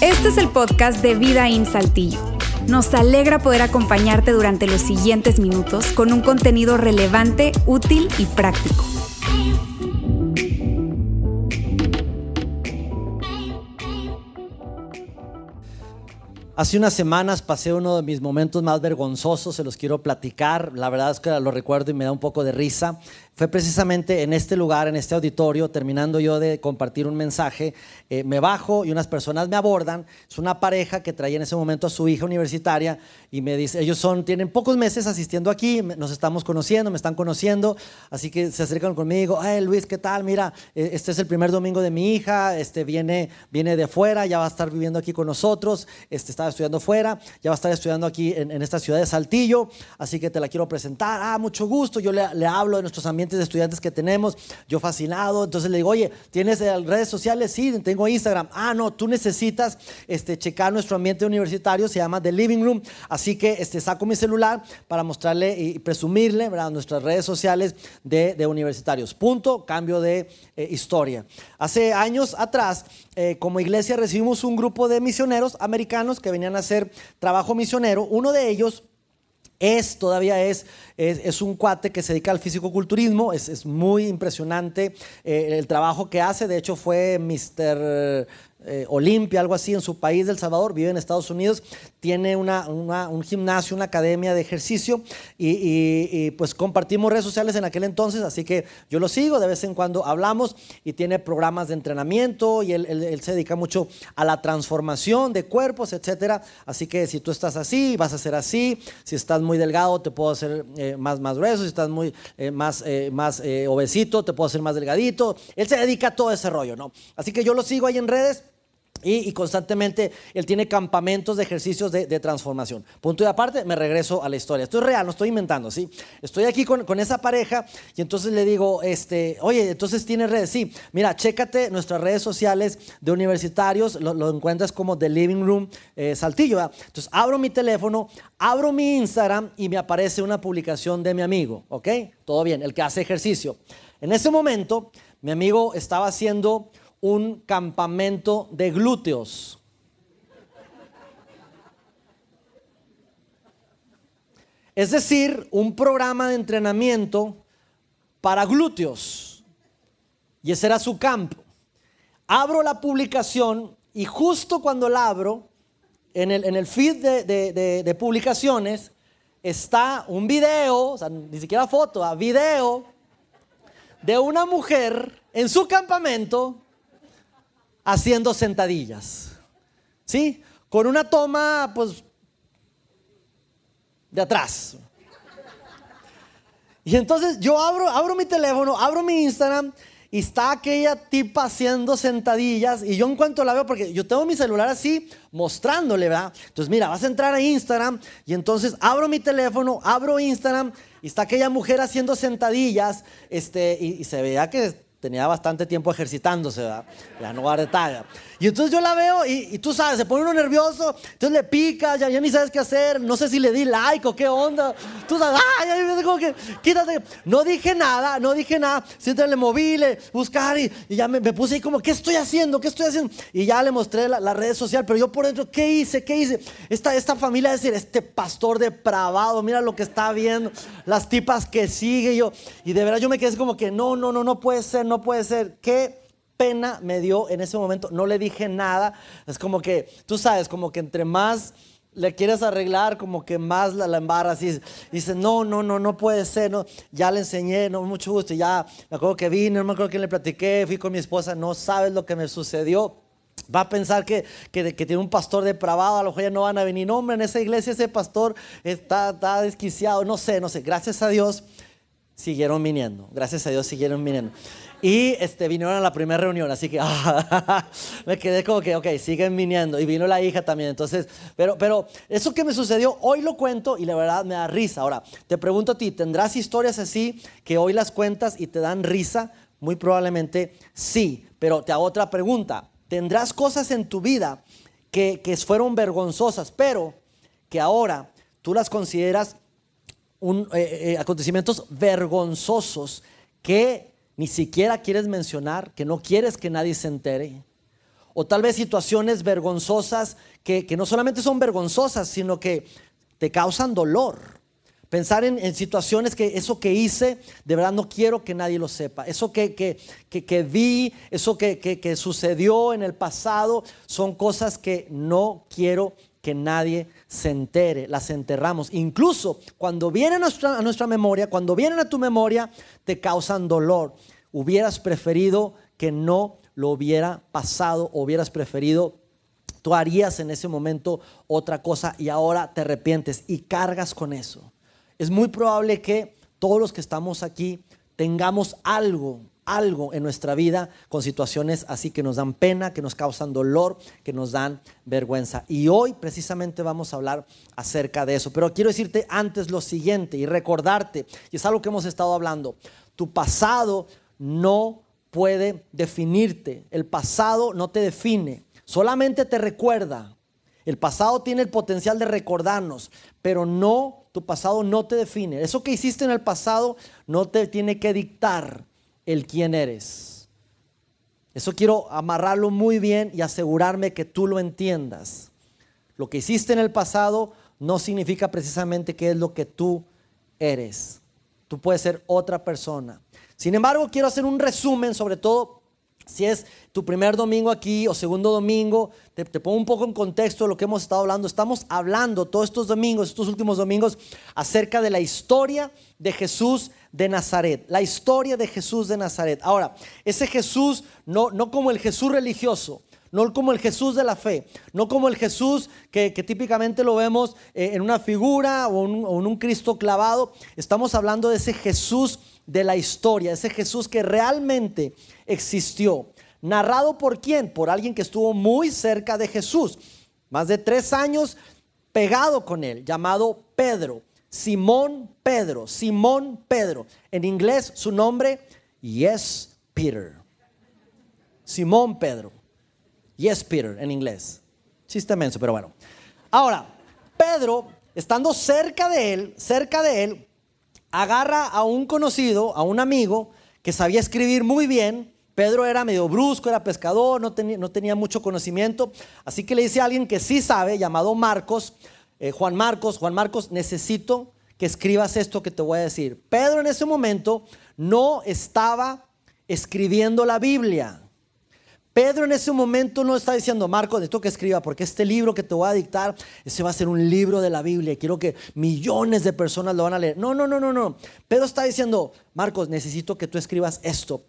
Este es el podcast de Vida en Saltillo. Nos alegra poder acompañarte durante los siguientes minutos con un contenido relevante, útil y práctico. Hace unas semanas pasé uno de mis momentos más vergonzosos, se los quiero platicar. La verdad es que lo recuerdo y me da un poco de risa fue precisamente en este lugar, en este auditorio, terminando yo de compartir un mensaje, eh, me bajo y unas personas me abordan. Es una pareja que traía en ese momento a su hija universitaria y me dice, ellos son, tienen pocos meses asistiendo aquí, nos estamos conociendo, me están conociendo, así que se acercan conmigo, hey Luis, ¿qué tal? Mira, eh, este es el primer domingo de mi hija, este viene, viene de fuera, ya va a estar viviendo aquí con nosotros, este estaba estudiando fuera, ya va a estar estudiando aquí en, esta ciudad de Saltillo, así que te la quiero presentar, ah, mucho gusto, yo le, le hablo de nuestros ambientes de estudiantes que tenemos, yo fascinado, entonces le digo, oye, ¿tienes eh, redes sociales? Sí, tengo Instagram. Ah, no, tú necesitas este, checar nuestro ambiente universitario, se llama The Living Room, así que este, saco mi celular para mostrarle y presumirle ¿verdad? nuestras redes sociales de, universitarios. Punto, cambio de eh, historia. Hace años atrás, eh, como iglesia recibimos un grupo de misioneros americanos que venían a hacer trabajo misionero, uno de ellos es, todavía es, es, un cuate que se dedica al fisicoculturismo, es, es muy impresionante eh, el trabajo que hace, de hecho fue Mr. Eh, Olimpia, algo así, en su país del Salvador, vive en Estados Unidos, tiene una, un gimnasio, una academia de ejercicio y, pues compartimos redes sociales en aquel entonces, así que yo lo sigo, de vez en cuando hablamos y tiene programas de entrenamiento y él, se dedica mucho a la transformación de cuerpos, etcétera. Así que si tú estás así, vas a ser así, si estás muy delgado, te puedo hacer eh, más, más grueso, si estás muy eh, más, más obesito, te puedo hacer más delgadito. Él se dedica a todo ese rollo, ¿no? Así que yo lo sigo ahí en redes. Y, constantemente él tiene campamentos de ejercicios de, transformación. Punto y aparte, me regreso a la historia. Esto es real, no estoy inventando, ¿sí? Estoy aquí con, esa pareja y entonces le digo, este, oye, entonces tiene redes. Sí, mira, chécate nuestras redes sociales de universitarios, lo, encuentras como The Living Room eh, Saltillo. Entonces abro mi teléfono, abro mi Instagram y me aparece una publicación de mi amigo, ¿ok? Todo bien, el que hace ejercicio. En ese momento, mi amigo estaba haciendo un campamento de glúteos. Es decir, un programa de entrenamiento para glúteos. Y ese era su campo. Abro la publicación y justo cuando la abro, en el, feed de, publicaciones, está un video, o sea, ni siquiera foto, a video de una mujer en su campamento haciendo sentadillas. ¿Sí? Con una toma, pues, de atrás. Y entonces yo abro, abro mi teléfono, abro mi Instagram y está aquella tipa haciendo sentadillas y yo en cuanto la veo, porque yo tengo mi celular así mostrándole, ¿verdad? Entonces mira, vas a entrar a Instagram y entonces abro mi teléfono, abro Instagram y está aquella mujer haciendo sentadillas este, y, y se veía que tenía bastante tiempo ejercitándose, ¿verdad? Ya no va a Y entonces yo la veo y, tú sabes, se pone uno nervioso, entonces le pica, ya, ya, ni sabes qué hacer, no sé si le di like o qué onda. Tú sabes, ay, como que, quítate. No dije nada, no dije nada. Siempre le moví, buscar y, ya me, puse ahí como, ¿qué estoy haciendo? ¿Qué estoy haciendo? Y ya le mostré la, red social, pero yo por dentro, ¿qué hice? ¿Qué hice? Esta, esta familia, es decir, este pastor depravado, mira lo que está viendo, las tipas que sigue yo. Y de verdad yo me quedé como que, no, no, no, no puede ser, no puede ser. Qué pena me dio en ese momento. No le dije nada. Es como que, tú sabes, como que entre más le quieres arreglar, como que más la, la embarras y dice, no, no, no, no puede ser, no, ya le enseñé, no, mucho gusto, ya me acuerdo que vine, no me acuerdo que le platiqué, fui con mi esposa, no sabes lo que me sucedió. Va a pensar que, que, tiene un pastor depravado, a lo mejor ya no van a venir. No, hombre, en esa iglesia ese pastor está, está desquiciado, no sé, no sé. Gracias a Dios siguieron viniendo. Gracias a Dios siguieron viniendo. Y este, vinieron a la primera reunión, así que me quedé como que, ok, siguen viniendo. Y vino la hija también. Entonces, pero, pero eso que me sucedió, hoy lo cuento y la verdad me da risa. Ahora, te pregunto a ti, ¿tendrás historias así que hoy las cuentas y te dan risa? Muy probablemente sí. Pero te hago otra pregunta. ¿Tendrás cosas en tu vida que, que fueron vergonzosas, pero que ahora tú las consideras un, eh, eh, acontecimientos vergonzosos que ni siquiera quieres mencionar, que no quieres que nadie se entere. O tal vez situaciones vergonzosas que, no solamente son vergonzosas, sino que te causan dolor. Pensar en, situaciones que eso que hice, de verdad no quiero que nadie lo sepa. Eso que, que, que vi, eso que, sucedió en el pasado, son cosas que no quiero que nadie se entere, las enterramos. Incluso cuando vienen a nuestra, memoria, cuando vienen a tu memoria, te causan dolor. Hubieras preferido que no lo hubiera pasado, hubieras preferido tú harías en ese momento otra cosa y ahora te arrepientes y cargas con eso. Es muy probable que todos los que estamos aquí tengamos algo algo en nuestra vida con situaciones así que nos dan pena, que nos causan dolor, que nos dan vergüenza. Y hoy precisamente vamos a hablar acerca de eso. Pero quiero decirte antes lo siguiente y recordarte, y es algo que hemos estado hablando, tu pasado no puede definirte, el pasado no te define, solamente te recuerda. El pasado tiene el potencial de recordarnos, pero no, tu pasado no te define. Eso que hiciste en el pasado no te tiene que dictar el quién eres. Eso quiero amarrarlo muy bien y asegurarme que tú lo entiendas. Lo que hiciste en el pasado no significa precisamente que es lo que tú eres. Tú puedes ser otra persona. Sin embargo, quiero hacer un resumen, sobre todo si es tu primer domingo aquí o segundo domingo, te, pongo un poco en contexto de lo que hemos estado hablando. Estamos hablando todos estos domingos, estos últimos domingos, acerca de la historia de Jesús de Nazaret. La historia de Jesús de Nazaret. Ahora, ese Jesús, no, no como el Jesús religioso, no como el Jesús de la fe, no como el Jesús que, típicamente lo vemos eh, en una figura o, o en un Cristo clavado. Estamos hablando de ese Jesús de la historia, ese Jesús que realmente existió. Narrado por quién? Por alguien que estuvo muy cerca de Jesús, más de tres años pegado con él, llamado Pedro. Simón Pedro, Simón Pedro. En inglés su nombre, Yes Peter. Simón Pedro. Yes Peter en inglés. Chiste menso, pero bueno. Ahora, Pedro, estando cerca de él, cerca de él, agarra a un conocido, a un amigo que sabía escribir muy bien. Pedro era medio brusco, era pescador, no tenía, mucho conocimiento. Así que le dice a alguien que sí sabe, llamado Marcos, eh, Juan Marcos, Juan Marcos, necesito que escribas esto que te voy a decir. Pedro en ese momento no estaba escribiendo la Biblia. Pedro en ese momento no está diciendo, Marco, necesito que escriba, porque este libro que te voy a dictar, ese va a ser un libro de la Biblia y quiero que millones de personas lo van a leer. No, no, no, no, no. Pedro está diciendo, Marcos, necesito que tú escribas esto.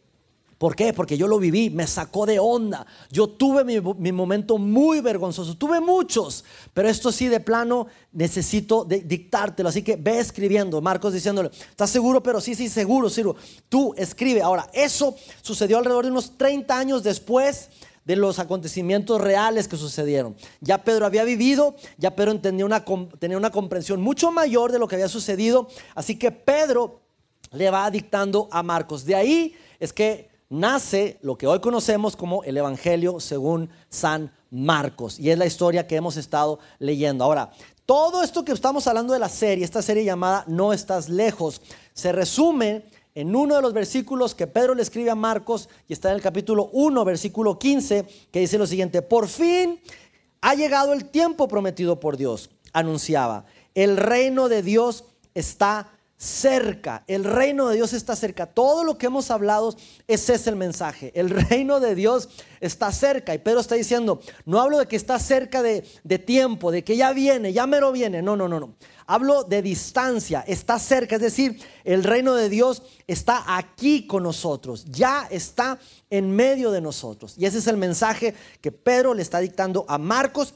¿Por qué? Porque yo lo viví, me sacó de onda. Yo tuve mi, momento muy vergonzoso, tuve muchos, pero esto sí de plano necesito dictártelo. Así que ve escribiendo. Marcos diciéndole, ¿estás seguro? Pero sí, sí, seguro, seguro. Tú escribe. Ahora, eso sucedió alrededor de unos 30 años después de los acontecimientos reales que sucedieron. Ya Pedro había vivido, ya Pedro una, tenía una comprensión mucho mayor de lo que había sucedido. Así que Pedro le va dictando a Marcos. De ahí es que nace lo que hoy conocemos como el Evangelio según San Marcos. Y es la historia que hemos estado leyendo. Ahora, todo esto que estamos hablando de la serie, esta serie llamada No estás lejos, se resume en uno de los versículos que Pedro le escribe a Marcos y está en el capítulo 1, versículo 15, que dice lo siguiente, por fin ha llegado el tiempo prometido por Dios, anunciaba, el reino de Dios está cerca. El reino de Dios está cerca. Todo lo que hemos hablado, ese es el mensaje. El reino de Dios está cerca. Y Pedro está diciendo, no hablo de que está cerca de, tiempo, de que ya viene, ya mero viene. No, no, no, no. Hablo de distancia, está cerca. Es decir, el reino de Dios está aquí con nosotros. Ya está en medio de nosotros. Y ese es el mensaje que Pedro le está dictando a Marcos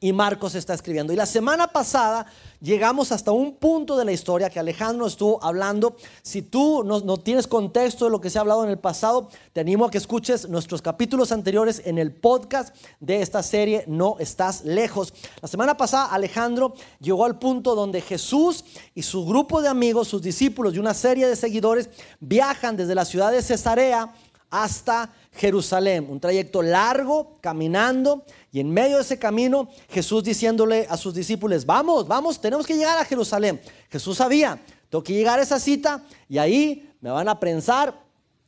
y Marcos está escribiendo. Y la semana pasada llegamos hasta un punto de la historia que Alejandro estuvo hablando. Si tú no, tienes contexto de lo que se ha hablado en el pasado, te animo a que escuches nuestros capítulos anteriores en el podcast de esta serie No estás lejos. La semana pasada Alejandro llegó al punto donde Jesús y su grupo de amigos, sus discípulos y una serie de seguidores viajan desde la ciudad de Cesarea hasta Jerusalén, un trayecto largo, caminando, y en medio de ese camino Jesús diciéndole a sus discípulos, vamos, vamos, tenemos que llegar a Jerusalén. Jesús sabía, tengo que llegar a esa cita y ahí me van a prensar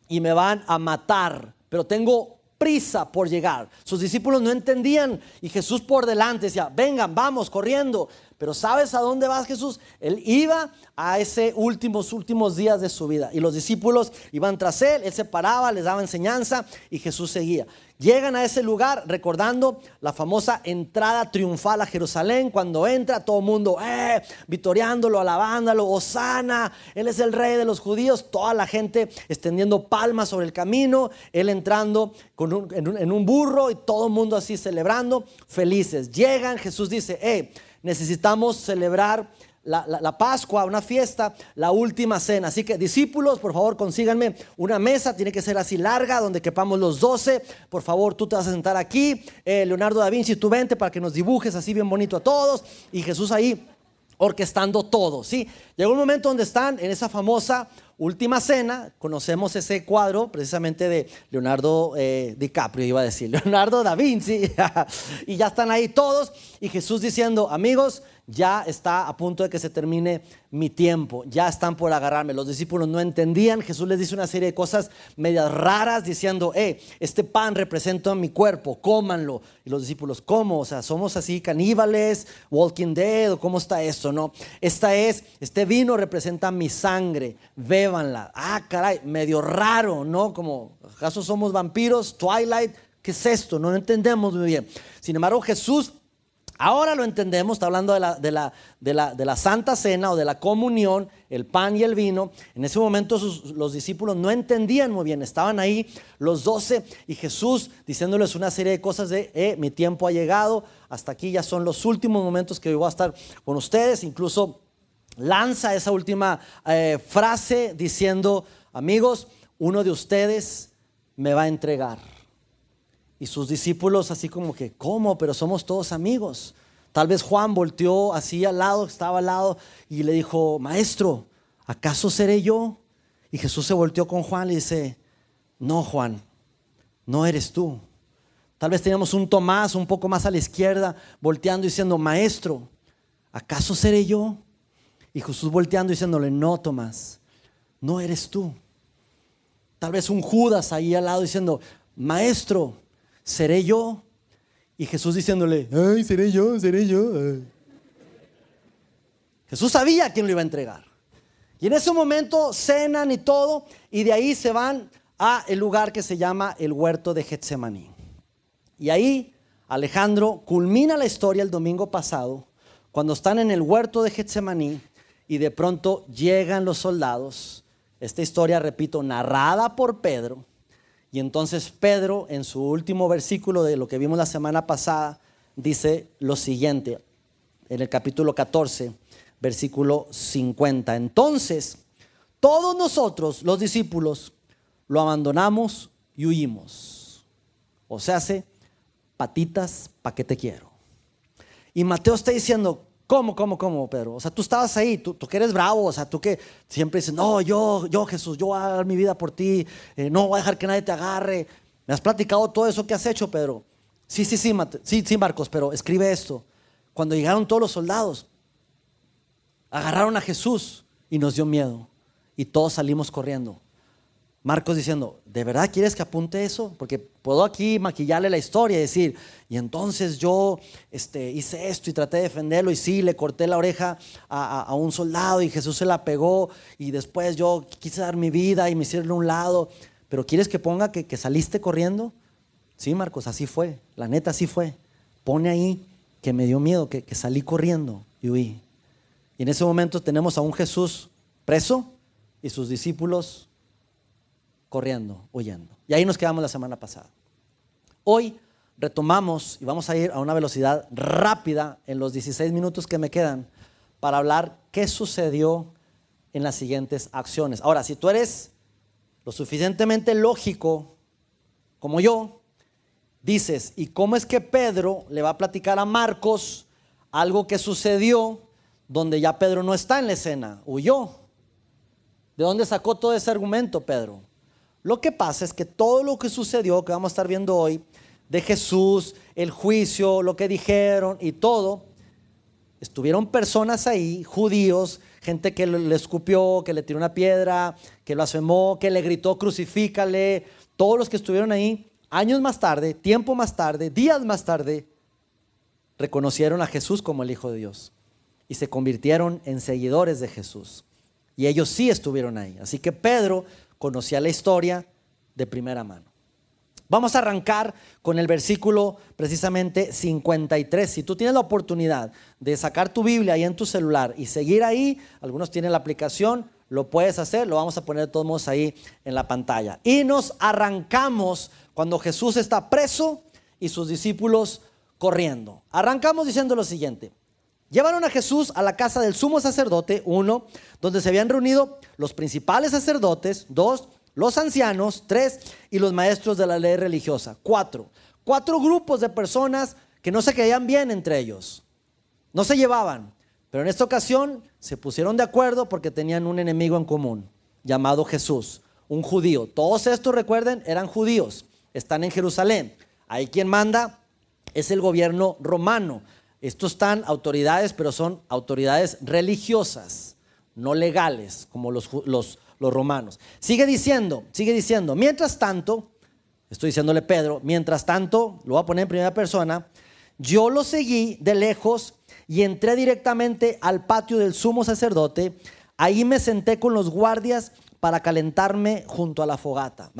y me van a matar, pero tengo prisa por llegar. Sus discípulos no entendían y Jesús por delante decía, vengan, vamos, corriendo. Pero ¿sabes a dónde vas Jesús? Él iba a ese últimos, últimos días de su vida. Y los discípulos iban tras él, él se paraba, les daba enseñanza y Jesús seguía. Llegan a ese lugar recordando la famosa entrada triunfal a Jerusalén. Cuando entra todo el mundo, eh, victoriándolo, alabándolo, Osana, Él es el rey de los judíos. Toda la gente extendiendo palmas sobre el camino. Él entrando en, un, en, un, burro y todo el mundo así celebrando, felices. Llegan, Jesús dice, eh, necesitamos celebrar la, Pascua, una fiesta, la última cena. Así que discípulos, por favor, consíganme una mesa, tiene que ser así larga, donde quepamos los doce. Por favor, tú te vas a sentar aquí. Eh, Leonardo da Vinci, tú vente para que nos dibujes así bien bonito a todos. Y Jesús ahí orquestando todo, ¿sí? Llegó un momento donde están en esa famosa Última Cena, conocemos ese cuadro precisamente de Leonardo eh, DiCaprio, iba a decir, Leonardo da Vinci, y ya están ahí todos, y Jesús diciendo, amigos, ya está a punto de que se termine mi tiempo, ya están por agarrarme. Los discípulos no entendían, Jesús les dice una serie de cosas medias raras diciendo, eh, este pan representa mi cuerpo, cómanlo. Y los discípulos, ¿cómo? O sea, somos así caníbales, walking dead, cómo está esto, ¿no? Esta es, este vino representa mi sangre, bébanla. Ah, caray, medio raro, ¿no? Como, ¿acaso somos vampiros? Twilight, ¿qué es esto? No lo entendemos muy bien. Sin embargo, Jesús Ahora lo entendemos, está hablando de la, de, la, de, la, de la, Santa Cena o de la comunión, el pan y el vino. En ese momento los discípulos no entendían muy bien, estaban ahí los doce y Jesús diciéndoles una serie de cosas de, eh, mi tiempo ha llegado, hasta aquí ya son los últimos momentos que voy a estar con ustedes. Incluso lanza esa última eh, frase diciendo, amigos, uno de ustedes me va a entregar. Y sus discípulos así como que, ¿cómo? Pero somos todos amigos. Tal vez Juan volteó así al lado, estaba al lado, y le dijo, maestro, ¿acaso seré yo? Y Jesús se volteó con Juan y dice, no Juan, no eres tú. Tal vez teníamos un Tomás un poco más a la izquierda, volteando y diciendo, maestro, ¿acaso seré yo? Y Jesús volteando y diciéndole, no Tomás, no eres tú. Tal vez un Judas ahí al lado diciendo, maestro, ¿seré yo? Y Jesús diciéndole, ay, seré yo, seré yo. Jesús sabía quién lo iba a entregar. Y en ese momento cenan y todo, y de ahí se van a el lugar que se llama el huerto de Getsemaní. Y ahí Alejandro culmina la historia el domingo pasado, cuando están en el huerto de Getsemaní y de pronto llegan los soldados. Esta historia, repito, narrada por Pedro y entonces Pedro, en su último versículo de lo que vimos la semana pasada, dice lo siguiente, en el capítulo 14, versículo 50. Entonces, todos nosotros, los discípulos, lo abandonamos y huimos. O sea, hace patitas, ¿pa' qué te quiero? Y Mateo está diciendo, ¿Cómo, cómo, cómo, Pedro? O sea, tú estabas ahí, tú, tú que eres bravo, o sea, tú que siempre dices, no, yo, yo Jesús, yo voy a dar mi vida por ti, eh, no voy a dejar que nadie te agarre. Me has platicado todo eso que has hecho, Pedro. Sí, sí, sí, sí, sí, Marcos, pero escribe esto. Cuando llegaron todos los soldados, agarraron a Jesús y nos dio miedo. Y todos salimos corriendo. Marcos diciendo, ¿de verdad quieres que apunte eso? Porque puedo aquí maquillarle la historia y decir, y entonces yo este, hice esto y traté de defenderlo y sí, le corté la oreja a, un soldado y Jesús se la pegó y después yo quise dar mi vida y me hicieron a un lado. Pero ¿quieres que ponga que, saliste corriendo? Sí, Marcos, así fue. La neta, así fue. Pone ahí que me dio miedo, que, que salí corriendo y huí. Y en ese momento tenemos a un Jesús preso y sus discípulos corriendo, huyendo. Y ahí nos quedamos la semana pasada. Hoy retomamos y vamos a ir a una velocidad rápida en los 16 minutos que me quedan para hablar qué sucedió en las siguientes acciones. Ahora, si tú eres lo suficientemente lógico como yo, dices, ¿y cómo es que Pedro le va a platicar a Marcos algo que sucedió donde ya Pedro no está en la escena? Huyó. ¿De dónde sacó todo ese argumento, Pedro? Lo que pasa es que todo lo que sucedió, que vamos a estar viendo hoy, de Jesús, el juicio, lo que dijeron y todo, estuvieron personas ahí, judíos, gente que le escupió, que le tiró una piedra, que lo blasfemó, que le gritó crucifícale, todos los que estuvieron ahí, años más tarde, tiempo más tarde, días más tarde, reconocieron a Jesús como el Hijo de Dios y se convirtieron en seguidores de Jesús. Y ellos sí estuvieron ahí. Así que Pedro conocía la historia de primera mano. Vamos a arrancar con el versículo precisamente 53. Si tú tienes la oportunidad de sacar tu Biblia ahí en tu celular y seguir ahí, algunos tienen la aplicación, lo puedes hacer, lo vamos a poner de todos modos ahí en la pantalla. Y nos arrancamos cuando Jesús está preso y sus discípulos corriendo. Arrancamos diciendo lo siguiente. Llevaron a Jesús a la casa del sumo sacerdote, uno, donde se habían reunido los principales sacerdotes, dos, los ancianos, tres, y los maestros de la ley religiosa, cuatro. Cuatro grupos de personas que no se caían bien entre ellos. No se llevaban, pero en esta ocasión se pusieron de acuerdo porque tenían un enemigo en común, llamado Jesús, un judío. Todos estos, recuerden, eran judíos, están en Jerusalén. Ahí quien manda es el gobierno romano. Estos están autoridades, pero son autoridades religiosas, no legales, como los, los, los romanos. Sigue diciendo, sigue diciendo, mientras tanto, estoy diciéndole Pedro, mientras tanto, lo voy a poner en primera persona, yo lo seguí de lejos y entré directamente al patio del sumo sacerdote. Ahí me senté con los guardias para calentarme junto a la fogata.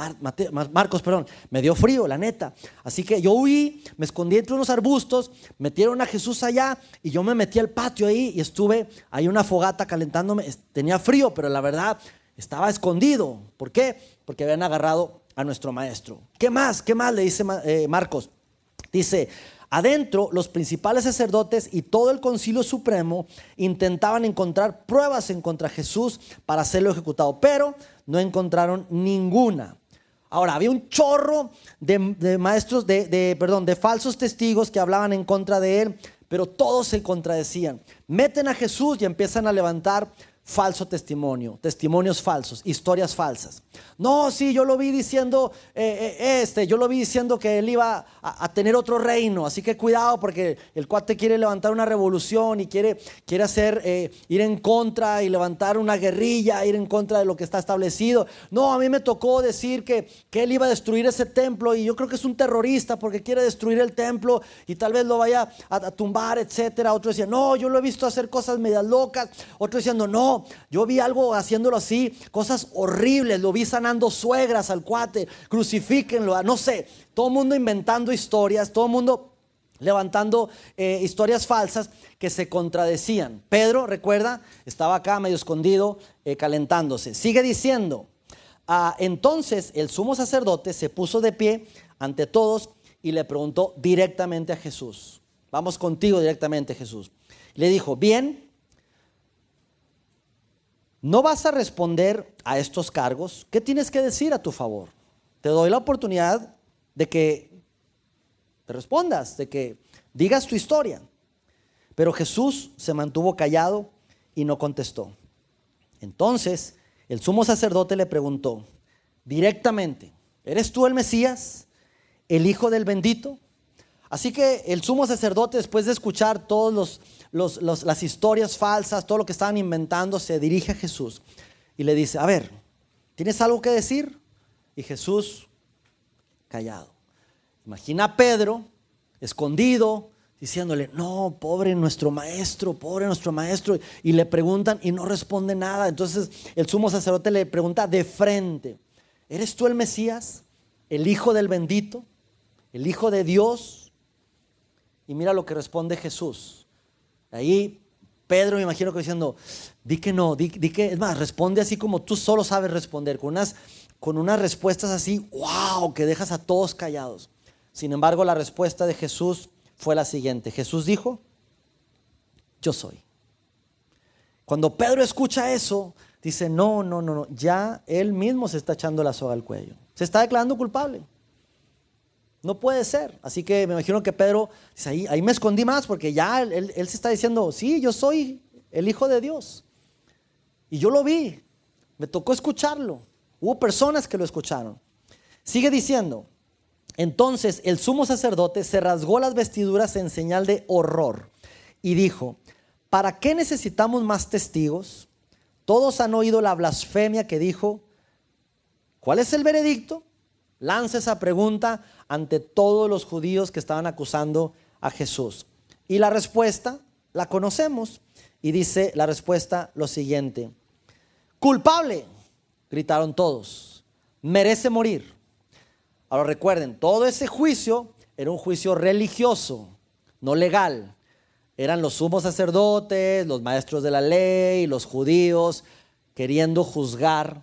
Marcos, perdón, me dio frío, la neta. Así que yo huí, me escondí entre unos arbustos, metieron a Jesús allá y yo me metí al patio ahí y estuve ahí una fogata calentándome. Tenía frío, pero la verdad estaba escondido. ¿Por qué? Porque habían agarrado a nuestro maestro. ¿Qué más? ¿Qué más le dice eh, Marcos? Dice, adentro los principales sacerdotes y todo el concilio supremo intentaban encontrar pruebas en contra de Jesús para hacerlo ejecutado, pero no encontraron ninguna. Ahora, había un chorro de, maestros, de, perdón, de falsos testigos que hablaban en contra de él, pero todos se contradecían. Meten a Jesús y empiezan a levantar falso testimonio, testimonios falsos, historias falsas. No, sí, yo lo vi diciendo, eh, eh, este, yo lo vi diciendo que él iba a, tener otro reino, así que cuidado porque el cuate quiere levantar una revolución y quiere, quiere hacer, eh, ir en contra y levantar una guerrilla, ir en contra de lo que está establecido. No, a mí me tocó decir que, que él iba a destruir ese templo y yo creo que es un terrorista porque quiere destruir el templo y tal vez lo vaya a, a tumbar, etcétera. Otro decía, no, yo lo he visto hacer cosas medias locas. Otro diciendo, yo vi algo haciéndolo así, cosas horribles, lo vi sanando suegras al cuate, crucifíquenlo, no sé, todo el mundo inventando historias, todo el mundo levantando eh, historias falsas que se contradecían. Pedro, recuerda, estaba acá medio escondido, eh, calentándose. Sigue diciendo, ah, entonces el sumo sacerdote se puso de pie ante todos y le preguntó directamente a Jesús, vamos contigo directamente Jesús. Le dijo, bien, no vas a responder a estos cargos, ¿qué tienes que decir a tu favor? Te doy la oportunidad de que te respondas, de que digas tu historia. Pero Jesús se mantuvo callado y no contestó. Entonces el sumo sacerdote le preguntó directamente, ¿eres tú el Mesías, el Hijo del bendito? Así que el sumo sacerdote, después de escuchar las historias falsas, todo lo que estaban inventando, se dirige a Jesús y le dice, a ver, ¿tienes algo que decir? Y Jesús, callado. Imagina a Pedro, escondido, diciéndole, no, pobre nuestro maestro, pobre nuestro maestro. Y le preguntan y no responde nada. Entonces el sumo sacerdote le pregunta de frente, ¿eres tú el Mesías, el Hijo del bendito, el Hijo de Dios? Y mira lo que responde Jesús. Ahí Pedro me imagino que diciendo, di que no, di, que, es más, responde así como tú solo sabes responder, con unas, con unas respuestas así, wow, que dejas a todos callados. Sin embargo, la respuesta de Jesús fue la siguiente. Jesús dijo, yo soy. Cuando Pedro escucha eso, dice, no, no, no, no, ya él mismo se está echando la soga al cuello. Se está declarando culpable. No puede ser. Así que me imagino que Pedro dice, ahí, ahí me escondí más porque ya él, se está diciendo, sí, yo soy el Hijo de Dios. Y yo lo vi, me tocó escucharlo. Hubo personas que lo escucharon. Sigue diciendo, entonces el sumo sacerdote se rasgó las vestiduras en señal de horror y dijo, ¿para qué necesitamos más testigos? todos han oído la blasfemia que dijo. ¿Cuál es el veredicto? Lanza esa pregunta ante todos los judíos que estaban acusando a Jesús. Y la respuesta la conocemos. Y dice la respuesta lo siguiente. Culpable, gritaron todos. Merece morir. Ahora recuerden, todo ese juicio era un juicio religioso, no legal. Eran los sumos sacerdotes, los maestros de la ley, los judíos, queriendo juzgar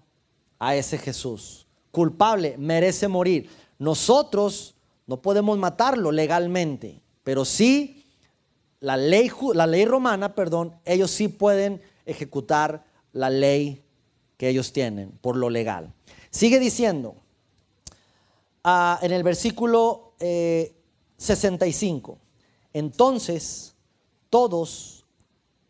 a ese Jesús. Culpable, merece morir. Nosotros no podemos matarlo legalmente, pero sí la ley, la ley romana, perdón, ellos sí pueden ejecutar la ley que ellos tienen por lo legal. Sigue diciendo ah, en el versículo 65, eh, entonces todos,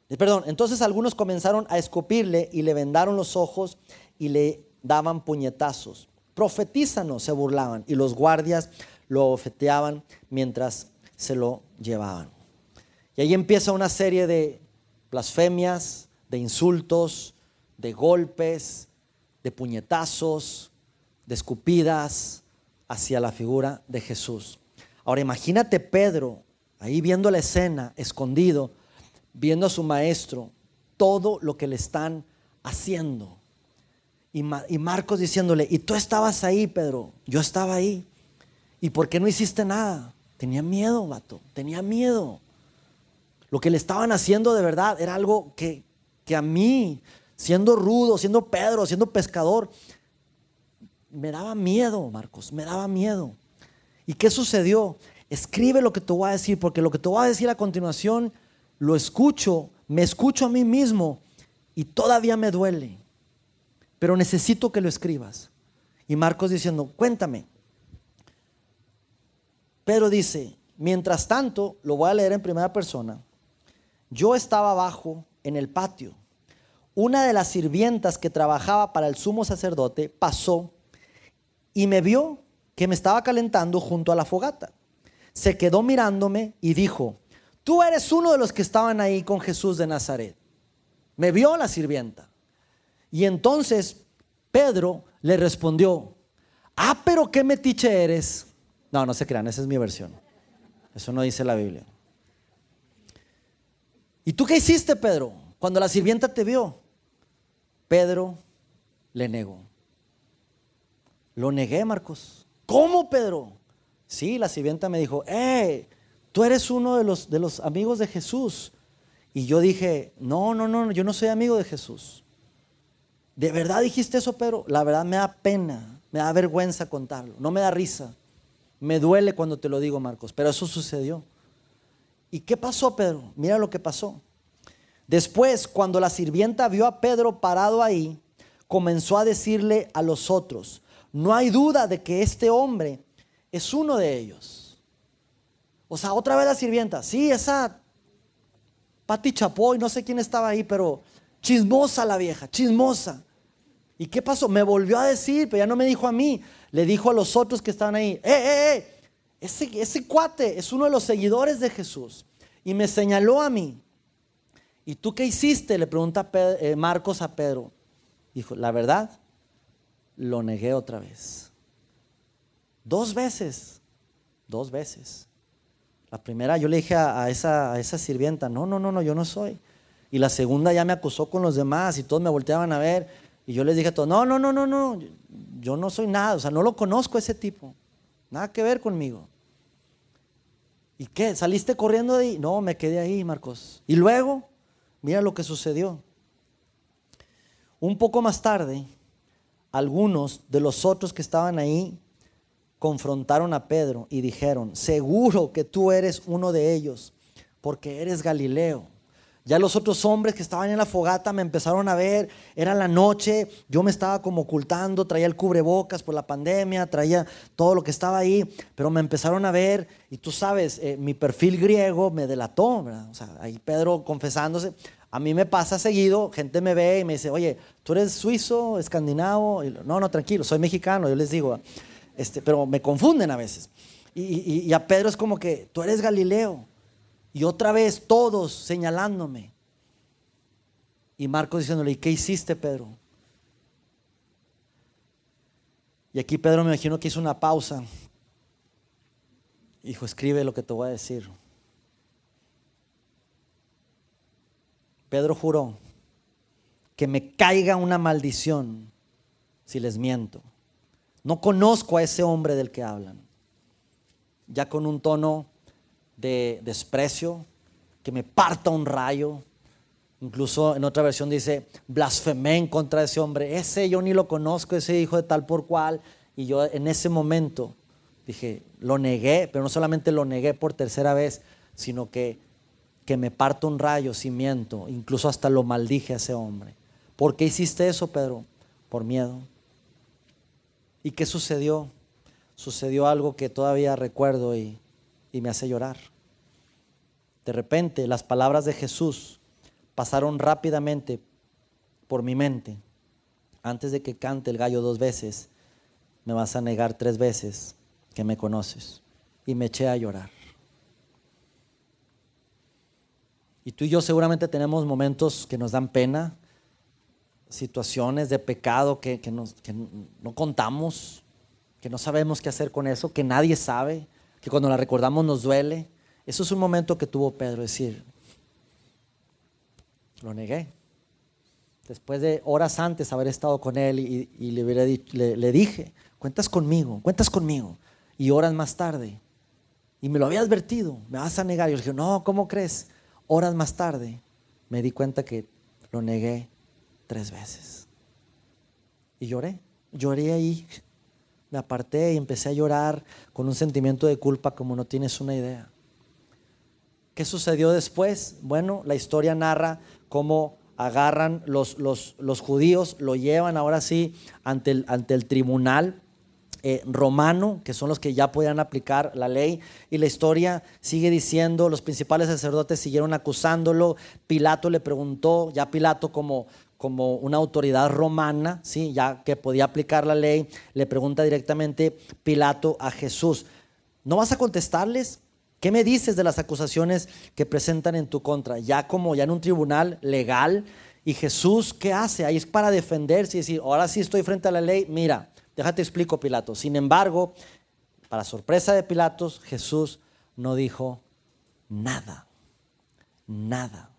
eh, perdón, entonces algunos comenzaron a escupirle y le vendaron los ojos y le daban puñetazos. Profetízanos, se burlaban, y los guardias lo ofeteaban mientras se lo llevaban. Y ahí empieza una serie de blasfemias, de insultos, de golpes, de puñetazos, de escupidas hacia la figura de Jesús. Ahora imagínate Pedro ahí viendo la escena, escondido, viendo a su maestro, todo lo que le están haciendo. Y, Marcos diciéndole, y tú estabas ahí, Pedro, yo estaba ahí. ¿Y por qué no hiciste nada? Tenía miedo, vato, tenía miedo. Lo que le estaban haciendo de verdad era algo que, que a mí, siendo rudo, siendo Pedro, siendo pescador, me daba miedo, Marcos, me daba miedo. ¿Y qué sucedió? Escribe lo que te voy a decir, porque lo que te voy a decir a continuación lo escucho, me escucho a mí mismo y todavía me duele pero necesito que lo escribas. Y Marcos diciendo, cuéntame. Pero dice, mientras tanto, lo voy a leer en primera persona, yo estaba abajo en el patio. Una de las sirvientas que trabajaba para el sumo sacerdote pasó y me vio que me estaba calentando junto a la fogata. Se quedó mirándome y dijo, tú eres uno de los que estaban ahí con Jesús de Nazaret. Me vio la sirvienta. Y entonces Pedro le respondió, ah, pero qué metiche eres. No, no se crean, esa es mi versión. Eso no dice la Biblia. ¿Y tú qué hiciste, Pedro, cuando la sirvienta te vio? Pedro le negó. Lo negué, Marcos. ¿Cómo, Pedro? Sí, la sirvienta me dijo, eh, tú eres uno de los, de los amigos de Jesús. Y yo dije, no, no, no, yo no soy amigo de Jesús. ¿De verdad dijiste eso, Pedro? La verdad me da pena, me da vergüenza contarlo, no me da risa. Me duele cuando te lo digo, Marcos, pero eso sucedió. ¿Y qué pasó, Pedro? Mira lo que pasó. Después, cuando la sirvienta vio a Pedro parado ahí, comenzó a decirle a los otros, no hay duda de que este hombre es uno de ellos. O sea, otra vez la sirvienta, sí, esa Pati Chapoy, no sé quién estaba ahí, pero chismosa la vieja, chismosa. ¿Y qué pasó? Me volvió a decir, pero ya no me dijo a mí, le dijo a los otros que estaban ahí, ¡eh, eh, eh! Ese, ese cuate es uno de los seguidores de Jesús. Y me señaló a mí. ¿Y tú qué hiciste? Le pregunta eh, Marcos a Pedro. Dijo, la verdad, lo negué otra vez. Dos veces, dos veces. La primera yo le dije a, esa, a esa sirvienta, no, no, no, no, yo no soy. Y la segunda ya me acusó con los demás y todos me volteaban a ver. Y yo les dije a todos, no, no, no, no, no, yo no soy nada, o sea, no lo conozco ese tipo, nada que ver conmigo. ¿Y qué? ¿Saliste corriendo de ahí? No, me quedé ahí, Marcos. Y luego, mira lo que sucedió. Un poco más tarde, algunos de los otros que estaban ahí confrontaron a Pedro y dijeron, seguro que tú eres uno de ellos, porque eres Galileo. Ya los otros hombres que estaban en la fogata me empezaron a ver, era la noche, yo me estaba como ocultando, traía el cubrebocas por la pandemia, traía todo lo que estaba ahí, pero me empezaron a ver y tú sabes, eh, mi perfil griego me delató, o sea, ahí Pedro confesándose. A mí me pasa seguido, gente me ve y me dice, oye, ¿tú eres suizo, escandinavo? no, no, tranquilo, soy mexicano, yo les digo, este, pero me confunden a veces. y a Pedro es como que, tú eres Galileo. Y otra vez todos señalándome. Y Marcos diciéndole, ¿y qué hiciste, Pedro? Y aquí Pedro me imagino que hizo una pausa. Hijo, escribe lo que te voy a decir. Pedro juró que me caiga una maldición si les miento. No conozco a ese hombre del que hablan. Ya con un tono de desprecio, que me parta un rayo. Incluso en otra versión dice, blasfemé en contra de ese hombre. Ese yo ni lo conozco, ese hijo de tal por cual. Y yo en ese momento dije, lo negué, pero no solamente lo negué por tercera vez, sino que, que me parto un rayo si miento. Incluso hasta lo maldije a ese hombre. ¿Por qué hiciste eso, Pedro? Por miedo. ¿Y qué sucedió? Sucedió algo que todavía recuerdo y, y me hace llorar. De repente las palabras de Jesús pasaron rápidamente por mi mente. Antes de que cante el gallo dos veces, me vas a negar tres veces que me conoces. Y me eché a llorar. Y tú y yo seguramente tenemos momentos que nos dan pena, situaciones de pecado que, que no contamos, que no sabemos qué hacer con eso, que nadie sabe, que cuando la recordamos nos duele. Eso es un momento que tuvo Pedro, decir, lo negué. Después de horas antes haber estado con él y, le, le, dije, cuentas conmigo, cuentas conmigo. Y horas más tarde, y me lo había advertido, me vas a negar. Y yo le dije, no, ¿cómo crees? Horas más tarde me di cuenta que lo negué tres veces. Y lloré, lloré ahí me aparté y empecé a llorar con un sentimiento de culpa como no tienes una idea. ¿Qué sucedió después? Bueno, la historia narra cómo agarran los, los, los judíos, lo llevan ahora sí ante el, ante el tribunal eh, romano, que son los que ya podían aplicar la ley, y la historia sigue diciendo, los principales sacerdotes siguieron acusándolo, Pilato le preguntó, ya Pilato como, como una autoridad romana, ¿sí? ya que podía aplicar la ley, le pregunta directamente Pilato a Jesús, ¿no vas a contestarles? ¿Qué me dices de las acusaciones que presentan en tu contra? Ya como ya en un tribunal legal, y Jesús, ¿qué hace? Ahí es para defenderse y decir, ahora sí estoy frente a la ley, mira, déjate explico Pilato. Sin embargo, para sorpresa de Pilatos, Jesús no dijo nada, nada.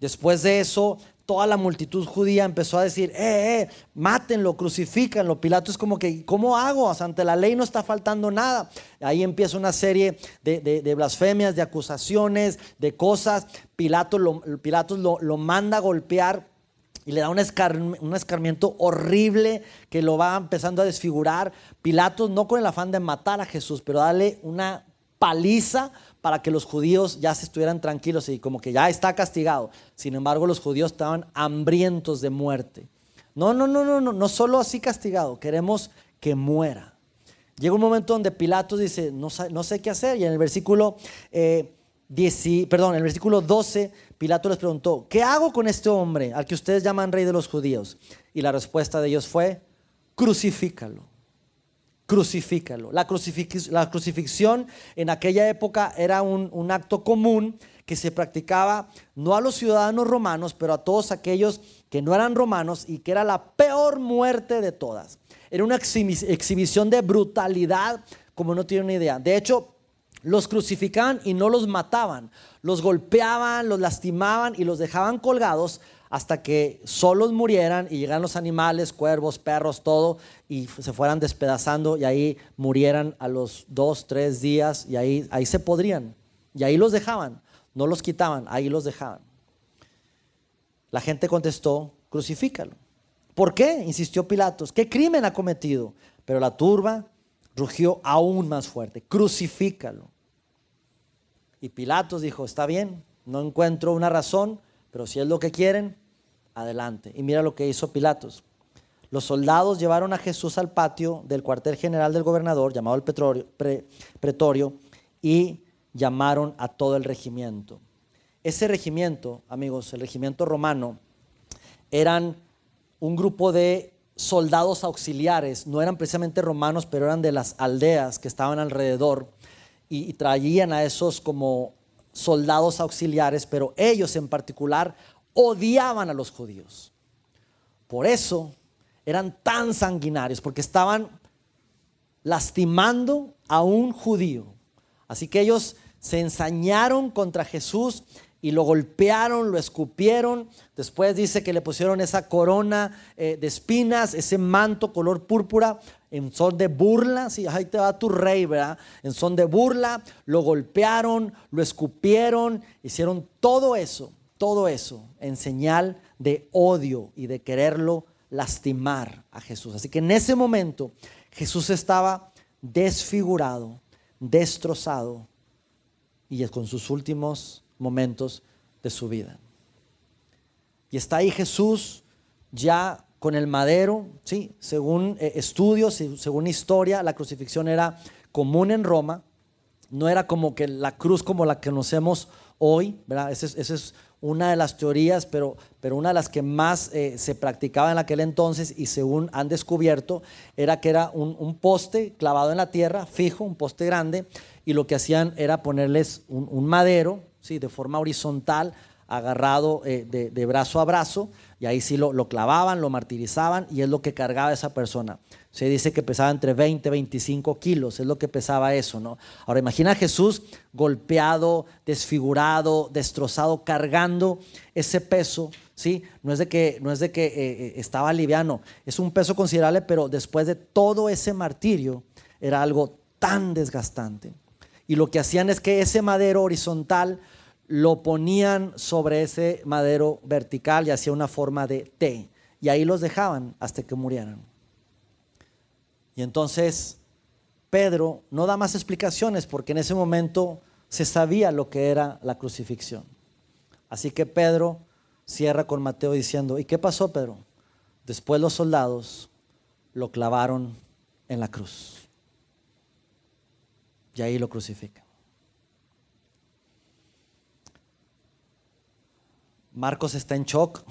Después de eso, toda la multitud judía empezó a decir, eh, eh, mátenlo, crucifícanlo. Pilato es como que, ¿cómo hago? ante la ley no está faltando nada. Ahí empieza una serie de, blasfemias, de acusaciones, de cosas. Pilato lo, lo, manda a golpear y le da un, escarmiento horrible que lo va empezando a desfigurar. Pilato no con el afán de matar a Jesús, pero darle una paliza para que los judíos ya se estuvieran tranquilos y como que ya está castigado. Sin embargo, los judíos estaban hambrientos de muerte. No, no, no, no, no, no solo así castigado, queremos que muera. Llega un momento donde Pilato dice, no, no sé qué hacer, y en el versículo, eh, perdón, en el versículo 12, Pilato les preguntó, ¿qué hago con este hombre al que ustedes llaman rey de los judíos? Y la respuesta de ellos fue, crucifícalo crucifícalo. La, la crucifixión en aquella época era un, acto común que se practicaba no a los ciudadanos romanos, pero a todos aquellos que no eran romanos y que era la peor muerte de todas. Era una exhibición de brutalidad como no tienen ni idea. De hecho, los crucificaban y no los mataban, los golpeaban, los lastimaban y los dejaban colgados hasta que solos murieran y llegaran los animales, cuervos, perros, todo, y se fueran despedazando y ahí murieran a los dos, tres días y ahí, ahí se podrían. Y ahí los dejaban, no los quitaban, ahí los dejaban. La gente contestó, crucifícalo. ¿Por qué? insistió Pilatos. ¿Qué crimen ha cometido? Pero la turba rugió aún más fuerte, crucifícalo. Y Pilatos dijo, está bien, no encuentro una razón, pero si es lo que quieren, adelante. Y mira lo que hizo Pilatos. Los soldados llevaron a Jesús al patio del cuartel general del gobernador, llamado el pretorio, y llamaron a todo el regimiento. Ese regimiento, amigos, el regimiento romano, eran un grupo de soldados auxiliares, no eran precisamente romanos, pero eran de las aldeas que estaban alrededor y, traían a esos como soldados auxiliares, pero ellos en particular odiaban a los judíos. Por eso eran tan sanguinarios, porque estaban lastimando a un judío. Así que ellos se ensañaron contra Jesús y lo golpearon, lo escupieron. Después dice que le pusieron esa corona eh, de espinas, ese manto color púrpura en son de burla. Sí, ahí te va tu rey, ¿verdad? En son de burla, lo golpearon, lo escupieron, hicieron todo eso, todo eso en señal de odio y de quererlo lastimar a Jesús. Así que en ese momento Jesús estaba desfigurado, destrozado y con sus últimos momentos de su vida. Y está ahí Jesús ya con el madero, ¿sí? según eh, estudios, según historia, la crucifixión era común en Roma, no era como que la cruz como la que conocemos hoy. Esa es, una de las teorías, pero, pero una de las que más eh, se practicaba en aquel entonces y según han descubierto, era que era un, poste clavado en la tierra, fijo, un poste grande, y lo que hacían era ponerles un madero, de forma horizontal, agarrado eh, de, brazo a brazo, y ahí sí lo, clavaban, lo martirizaban, y es lo que cargaba esa persona. Se dice que pesaba entre 20 y 25 kilos, es lo que pesaba eso, ¿no? Ahora imagina a Jesús golpeado, desfigurado, destrozado, cargando ese peso, ¿sí? No es de que, no es de que eh, eh, estaba liviano, es un peso considerable, pero después de todo ese martirio, era algo tan desgastante. Y lo que hacían es que ese madero horizontal lo ponían sobre ese madero vertical y hacía una forma de T. Y ahí los dejaban hasta que murieran. Y entonces Pedro no da más explicaciones porque en ese momento se sabía lo que era la crucifixión. Así que Pedro cierra con Mateo diciendo, ¿y qué pasó Pedro? Después los soldados lo clavaron en la cruz. Y ahí lo crucifican. Marcos está en shock.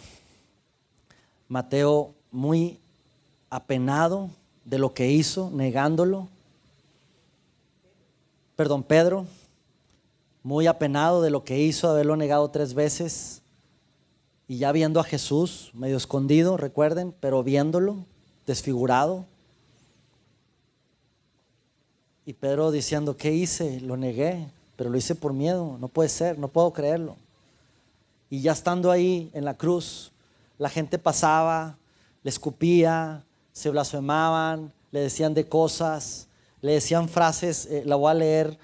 Mateo muy apenado de lo que hizo, negándolo. Perdón, Pedro, muy apenado de lo que hizo, haberlo negado tres veces. Y ya viendo a Jesús, medio escondido, recuerden, pero viéndolo, desfigurado. Y Pedro diciendo, ¿qué hice? Lo negué, pero lo hice por miedo, no puede ser, no puedo creerlo. Y ya estando ahí en la cruz, la gente pasaba, le escupía, se blasfemaban, le decían de cosas, le decían frases, eh, la voy a leer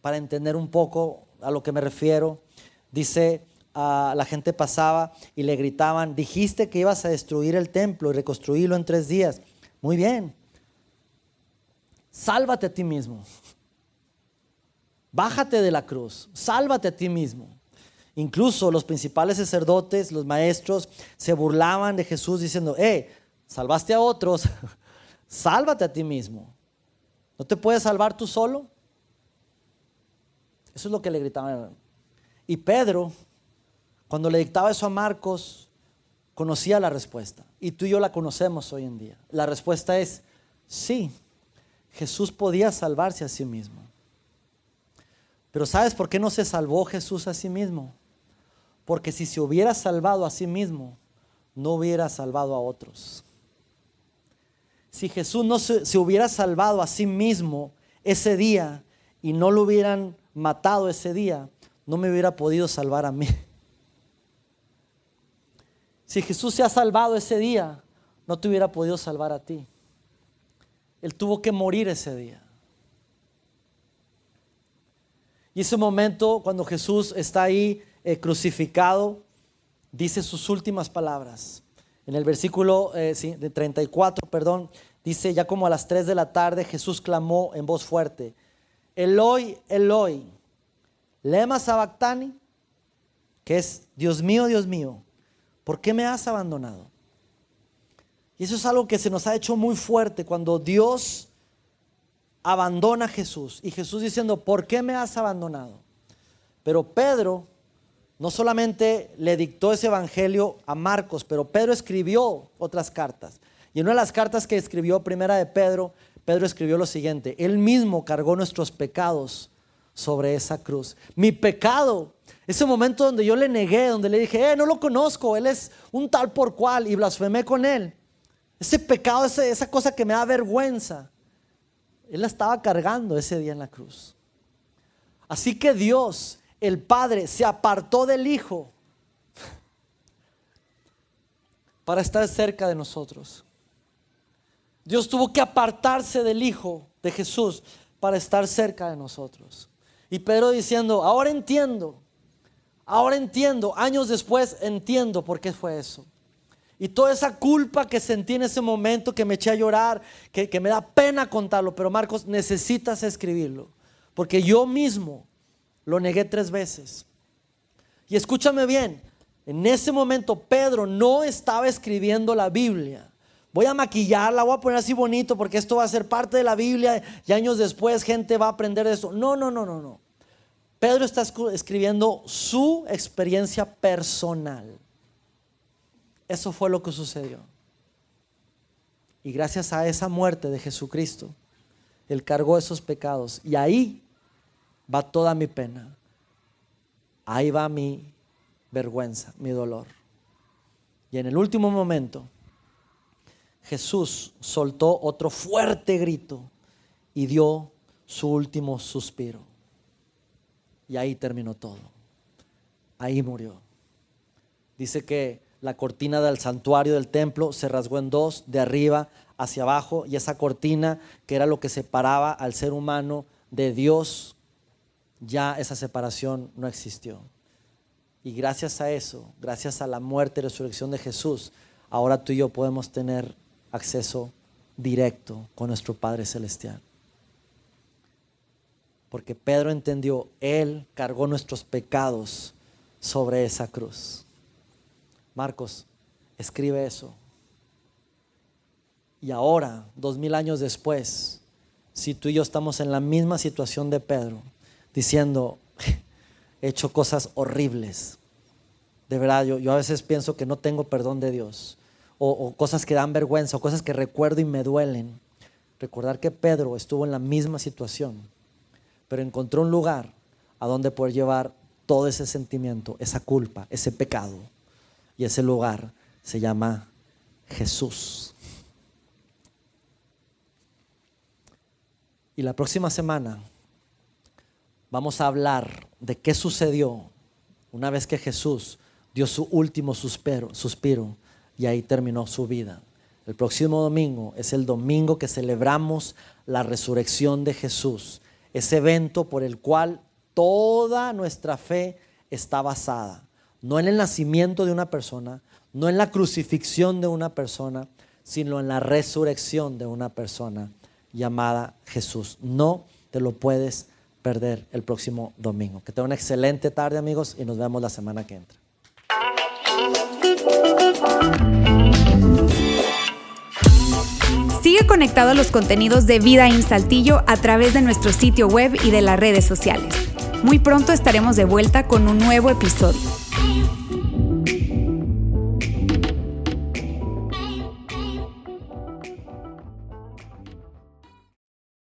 para entender un poco a lo que me refiero. Dice, la gente pasaba y le gritaban, dijiste que ibas a destruir el templo y reconstruirlo en tres días. Muy bien, sálvate a ti mismo. Bájate de la cruz, sálvate a ti mismo. Incluso los principales sacerdotes, los maestros, se burlaban de Jesús diciendo, eh, salvaste a otros, sálvate a ti mismo. ¿No te puedes salvar tú solo? Eso es lo que le gritaban. Y Pedro, cuando le dictaba eso a Marcos, conocía la respuesta. Y tú y yo la conocemos hoy en día. La respuesta es, sí, Jesús podía salvarse a sí mismo. Pero ¿sabes por qué no se salvó Jesús a sí mismo? Porque si se hubiera salvado a sí mismo, no hubiera salvado a otros. Si Jesús no se, hubiera salvado a sí mismo ese día y no lo hubieran matado ese día, no me hubiera podido salvar a mí. Si Jesús se ha salvado ese día, no te hubiera podido salvar a ti. Él tuvo que morir ese día. Y ese momento, cuando Jesús está ahí eh, crucificado, dice sus últimas palabras. En el versículo eh, de 34, perdón, dice, ya como a las 3 de la tarde, Jesús clamó en voz fuerte, Eloi, Eloi, lema sabactani, que es, Dios mío, Dios mío, ¿por qué me has abandonado? Y eso es algo que se nos ha hecho muy fuerte cuando Dios abandona a Jesús y Jesús diciendo, ¿por qué me has abandonado? Pero Pedro no solamente le dictó ese evangelio a Marcos, pero Pedro escribió otras cartas. Y en una de las cartas que escribió, primera de Pedro, Pedro escribió lo siguiente, Él mismo cargó nuestros pecados sobre esa cruz. Mi pecado, ese momento donde yo le negué, donde le dije, eh, no lo conozco, él es un tal por cual y blasfemé con él. Ese pecado, esa cosa que me da vergüenza, él la estaba cargando ese día en la cruz. Así que Dios, el Padre, se apartó del Hijo para estar cerca de nosotros. Dios tuvo que apartarse del Hijo de Jesús para estar cerca de nosotros. Y Pedro diciendo, ahora entiendo, ahora entiendo, años después entiendo por qué fue eso. Y toda esa culpa que sentí en ese momento, que me eché a llorar, que, que me da pena contarlo, pero Marcos, necesitas escribirlo. Porque yo mismo lo negué tres veces. Y escúchame bien, en ese momento Pedro no estaba escribiendo la Biblia. Voy a maquillarla, voy a poner así bonito porque esto va a ser parte de la Biblia y años después gente va a aprender de eso. No, no, no, no, no. Pedro está escribiendo su experiencia personal. Eso fue lo que sucedió. Y gracias a esa muerte de Jesucristo, Él cargó esos pecados. Y ahí va toda mi pena. Ahí va mi vergüenza, mi dolor. Y en el último momento, Jesús soltó otro fuerte grito y dio su último suspiro. Y ahí terminó todo. Ahí murió. Dice que la cortina del santuario del templo se rasgó en dos, de arriba hacia abajo, y esa cortina, que era lo que separaba al ser humano de Dios, ya esa separación no existió. Y gracias a eso, gracias a la muerte y resurrección de Jesús, ahora tú y yo podemos tener acceso directo con nuestro Padre Celestial. Porque Pedro entendió, Él cargó nuestros pecados sobre esa cruz. Marcos, escribe eso. Y ahora, dos mil años después, si tú y yo estamos en la misma situación de Pedro, diciendo, he hecho cosas horribles, de verdad, yo, yo a veces pienso que no tengo perdón de Dios o, cosas que dan vergüenza o cosas que recuerdo y me duelen. Recordar que Pedro estuvo en la misma situación, pero encontró un lugar a donde poder llevar todo ese sentimiento, esa culpa, ese pecado. Y ese lugar se llama Jesús. Y la próxima semana vamos a hablar de qué sucedió una vez que Jesús dio su último suspiro, y ahí terminó su vida. El próximo domingo es el domingo que celebramos la resurrección de Jesús, ese evento por el cual toda nuestra fe está basada, no en el nacimiento de una persona, no en la crucifixión de una persona, sino en la resurrección de una persona llamada Jesús. No te lo puedes perder el próximo domingo. Que tenga una excelente tarde amigos y nos vemos la semana que entra. Sigue conectado a los contenidos de Vida en Saltillo a través de nuestro sitio web y de las redes sociales. Muy pronto estaremos de vuelta con un nuevo episodio. you.